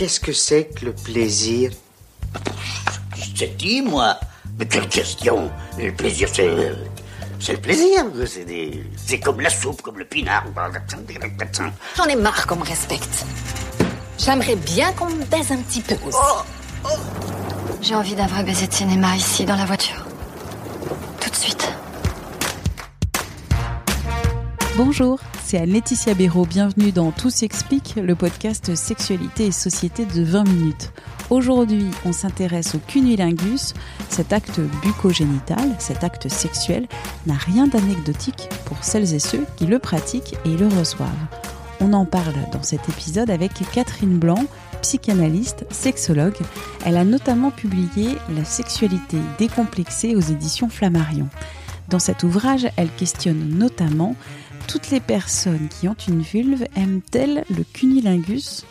Qu'est-ce que c'est que le plaisir? Je te dis, moi. Mais quelle question Le plaisir, c'est. C'est le plaisir. C'est des- c'est comme la soupe, comme le pinard. J'en ai marre qu'on me respecte. J'aimerais bien qu'on me baise un petit peu aussi. J'ai envie d'un vrai baiser de cinéma ici, dans la voiture. Bonjour, c'est Anne-Laetitia Béraud. Bienvenue dans Tout s'explique, le podcast Sexualité et Société de 20 minutes. Aujourd'hui, on s'intéresse au cunilingus. Cet acte bucogénital, cet acte sexuel, n'a rien d'anecdotique pour celles et ceux qui le pratiquent et le reçoivent. On en parle dans cet épisode avec Catherine Blanc, psychanalyste, sexologue. Elle a notamment publié La sexualité décomplexée aux éditions Flammarion. Dans cet ouvrage, elle questionne notamment toutes les personnes qui ont une vulve aiment-elles le cunilingus?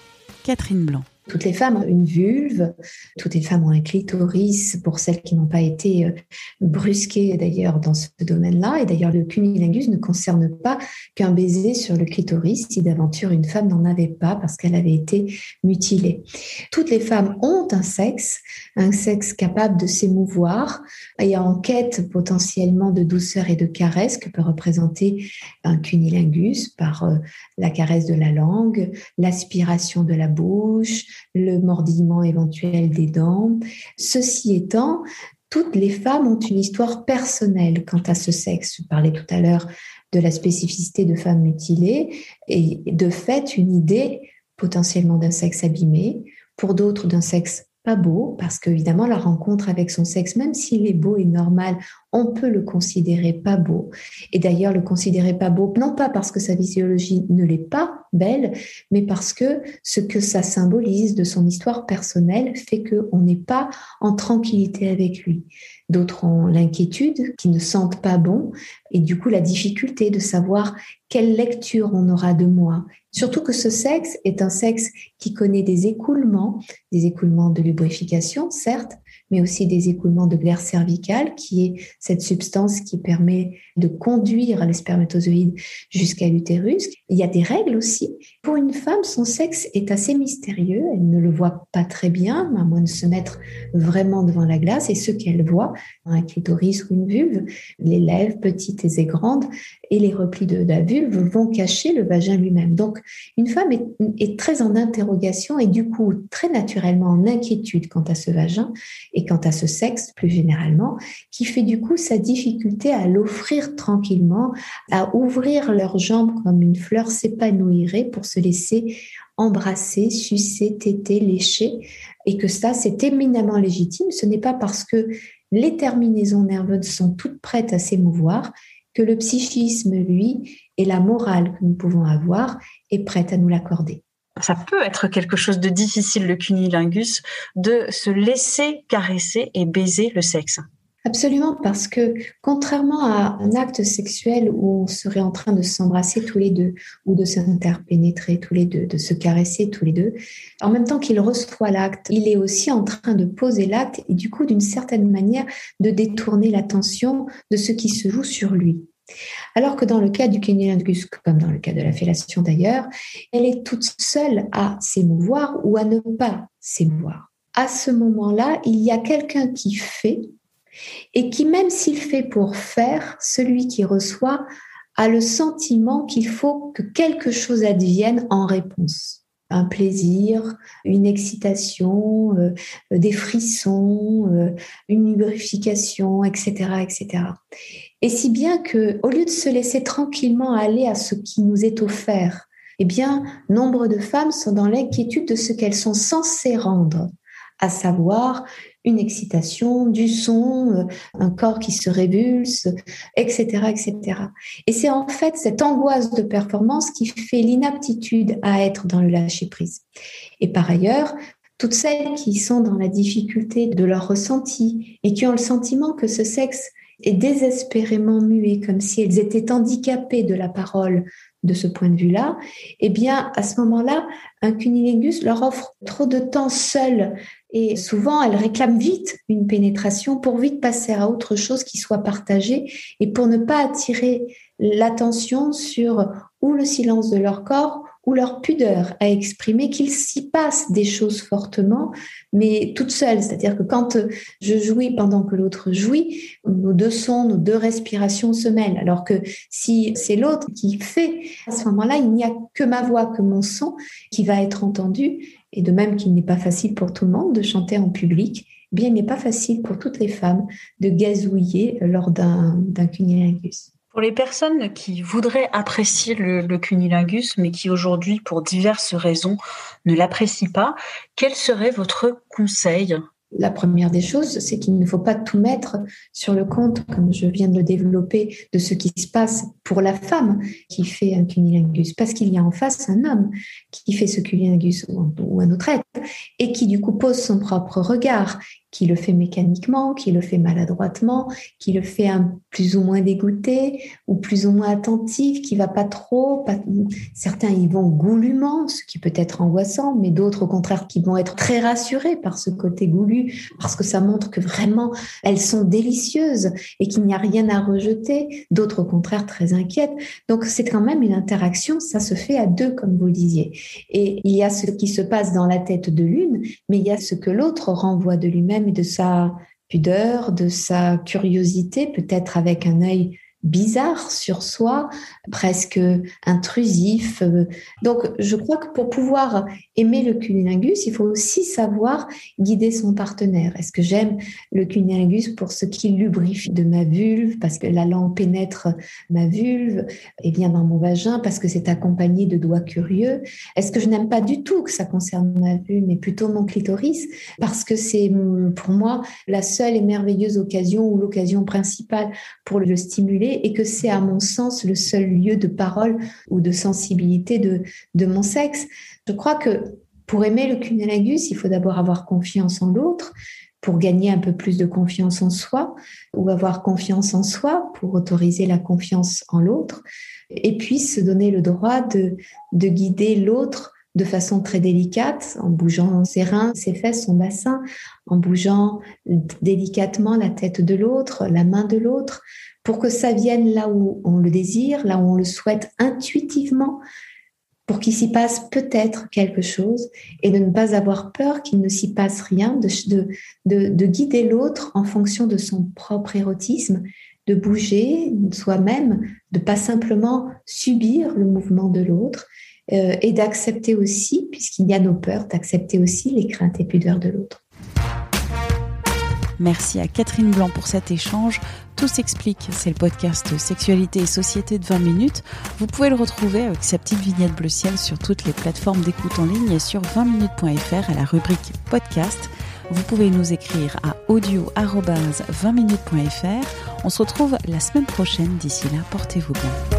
Catherine Blanc. Toutes les femmes ont une vulve, toutes les femmes ont un clitoris, pour celles qui n'ont pas été euh, brusquées d'ailleurs dans ce domaine-là. Et d'ailleurs, le cunilingus ne concerne pas qu'un baiser sur le clitoris si d'aventure une femme n'en avait pas parce qu'elle avait été mutilée. Toutes les femmes ont un sexe, un sexe capable de s'émouvoir et en quête potentiellement de douceur et de caresse que peut représenter un cunilingus par euh, la caresse de la langue, l'aspiration de la bouche, le mordillement éventuel des dents. Ceci étant, toutes les femmes ont une histoire personnelle quant à ce sexe. Je parlais tout à l'heure de la spécificité de femmes mutilées et de fait une idée potentiellement d'un sexe abîmé, pour d'autres d'un sexe pas beau, parce qu'évidemment la rencontre avec son sexe, même s'il est beau et normal, on peut le considérer pas beau. Et d'ailleurs le considérer pas beau, non pas parce que sa physiologie ne l'est pas belle, mais parce que ce que ça symbolise de son histoire personnelle fait qu'on n'est pas en tranquillité avec lui. D'autres ont l'inquiétude, qui ne sentent pas bon, et du coup la difficulté de savoir quelle lecture on aura de moi. Surtout que ce sexe est un sexe qui connaît des écoulements, des écoulements de lubrification, certes, mais aussi des écoulements de glaire cervicale, qui est cette substance qui permet de conduire les spermatozoïdes jusqu'à l'utérus. Il y a des règles aussi. Pour une femme, son sexe est assez mystérieux. Elle ne le voit pas très bien, à moins de se mettre vraiment devant la glace. Et ce qu'elle voit, un clitoris ou une vulve, les lèvres petites et grandes et les replis de la vulve vont cacher le vagin lui-même. Donc, une femme est, très en interrogation et du coup très naturellement en inquiétude quant à ce vagin et quant à ce sexe plus généralement, qui fait du coup sa difficulté à l'offrir tranquillement, à ouvrir leurs jambes comme une fleur s'épanouirait pour se laisser embrasser, sucer, téter, lécher, et que ça, c'est éminemment légitime. Ce n'est pas parce que les terminaisons nerveuses sont toutes prêtes à s'émouvoir que le psychisme, lui, et la morale que nous pouvons avoir est prête à nous l'accorder ça peut être quelque chose de difficile, le cunilingus, de se laisser caresser et baiser le sexe. Absolument, parce que contrairement à un acte sexuel où on serait en train de s'embrasser tous les deux ou de s'interpénétrer tous les deux, de se caresser tous les deux, en même temps qu'il reçoit l'acte, il est aussi en train de poser l'acte et du coup, d'une certaine manière, de détourner l'attention de ce qui se joue sur lui. Alors que dans le cas du cunilingus, comme dans le cas de la fellation d'ailleurs, elle est toute seule à s'émouvoir ou à ne pas s'émouvoir. À ce moment-là, il y a quelqu'un qui fait et qui, même s'il fait pour faire, celui qui reçoit a le sentiment qu'il faut que quelque chose advienne en réponse. Un plaisir, une excitation, euh, des frissons, euh, une lubrification, etc., etc. Et si bien que, au lieu de se laisser tranquillement aller à ce qui nous est offert, eh bien, nombre de femmes sont dans l'inquiétude de ce qu'elles sont censées rendre, à savoir une excitation, du son, euh, un corps qui se révulse, etc., etc. Et c'est en fait cette angoisse de performance qui fait l'inaptitude à être dans le lâcher prise. Et par ailleurs, toutes celles qui sont dans la difficulté de leur ressenti et qui ont le sentiment que ce sexe est désespérément muet, comme si elles étaient handicapées de la parole de ce point de vue-là, eh bien, à ce moment-là, un cunilingus leur offre trop de temps seul. Et souvent elles réclament vite une pénétration pour vite passer à autre chose qui soit partagée et pour ne pas attirer l'attention sur ou le silence de leur corps ou leur pudeur à exprimer qu'il s'y passe des choses fortement, mais toute seule. C'est-à-dire que quand je jouis pendant que l'autre jouit, nos deux sons, nos deux respirations se mêlent. Alors que si c'est l'autre qui fait, à ce moment-là, il n'y a que ma voix, que mon son qui va être entendu. Et de même qu'il n'est pas facile pour tout le monde de chanter en public, eh bien, il n'est pas facile pour toutes les femmes de gazouiller lors d'un cunilingus. Pour les personnes qui voudraient apprécier le, cunilingus, mais qui aujourd'hui, pour diverses raisons, ne l'apprécient pas, quel serait votre conseil? La première des choses, c'est qu'il ne faut pas tout mettre sur le compte, comme je viens de le développer, de ce qui se passe pour la femme qui fait un cunilingus, parce qu'il y a en face un homme qui fait ce cunilingus ou un autre être, et qui du coup pose son propre regard, qui le fait mécaniquement, qui le fait maladroitement, qui le fait plus ou moins dégoûté ou plus ou moins attentif, qui va pas trop. Certains y vont goulument, ce qui peut être angoissant, mais d'autres au contraire qui vont être très rassurés par ce côté goulu, parce que ça montre que vraiment elles sont délicieuses et qu'il n'y a rien à rejeter. D'autres au contraire très inquiètes. Donc c'est quand même une interaction, ça se fait à deux comme vous le disiez. Et il y a ce qui se passe dans la tête de l'une, mais il y a ce que l'autre renvoie de lui-même et de sa pudeur, de sa curiosité, peut-être avec un œil bizarre sur soi, presque intrusif. Donc, je crois que pour pouvoir aimer le cunilingus, il faut aussi savoir guider son partenaire. Est-ce que j'aime le cunilingus pour ce qu'il lubrifie de ma vulve, parce que la langue pénètre ma vulve et vient dans mon vagin, parce que c'est accompagné de doigts curieux Est-ce que je n'aime pas du tout que ça concerne ma vulve, mais plutôt mon clitoris, parce que c'est pour moi la seule et merveilleuse occasion ou l'occasion principale pour le stimuler et que c'est à mon sens le seul lieu de parole ou de sensibilité de, de mon sexe. Je crois que pour aimer le cunnilingus, il faut d'abord avoir confiance en l'autre pour gagner un peu plus de confiance en soi ou avoir confiance en soi pour autoriser la confiance en l'autre et puis se donner le droit de, de guider l'autre de façon très délicate, en bougeant ses reins, ses fesses, son bassin, en bougeant délicatement la tête de l'autre, la main de l'autre, pour que ça vienne là où on le désire, là où on le souhaite intuitivement, pour qu'il s'y passe peut-être quelque chose et de ne pas avoir peur qu'il ne s'y passe rien, de, de, de, guider l'autre en fonction de son propre érotisme, de bouger soi-même, de pas simplement subir le mouvement de l'autre euh, et d'accepter aussi, puisqu'il y a nos peurs, d'accepter aussi les craintes et pudeurs de l'autre. Merci à Catherine Blanc pour cet échange. Tout s'explique, c'est le podcast Sexualité et Société de 20 minutes. Vous pouvez le retrouver avec sa petite vignette bleu ciel sur toutes les plateformes d'écoute en ligne et sur 20minutes.fr à la rubrique podcast. Vous pouvez nous écrire à audio-20minutes.fr. On se retrouve la semaine prochaine. D'ici là, portez-vous bien.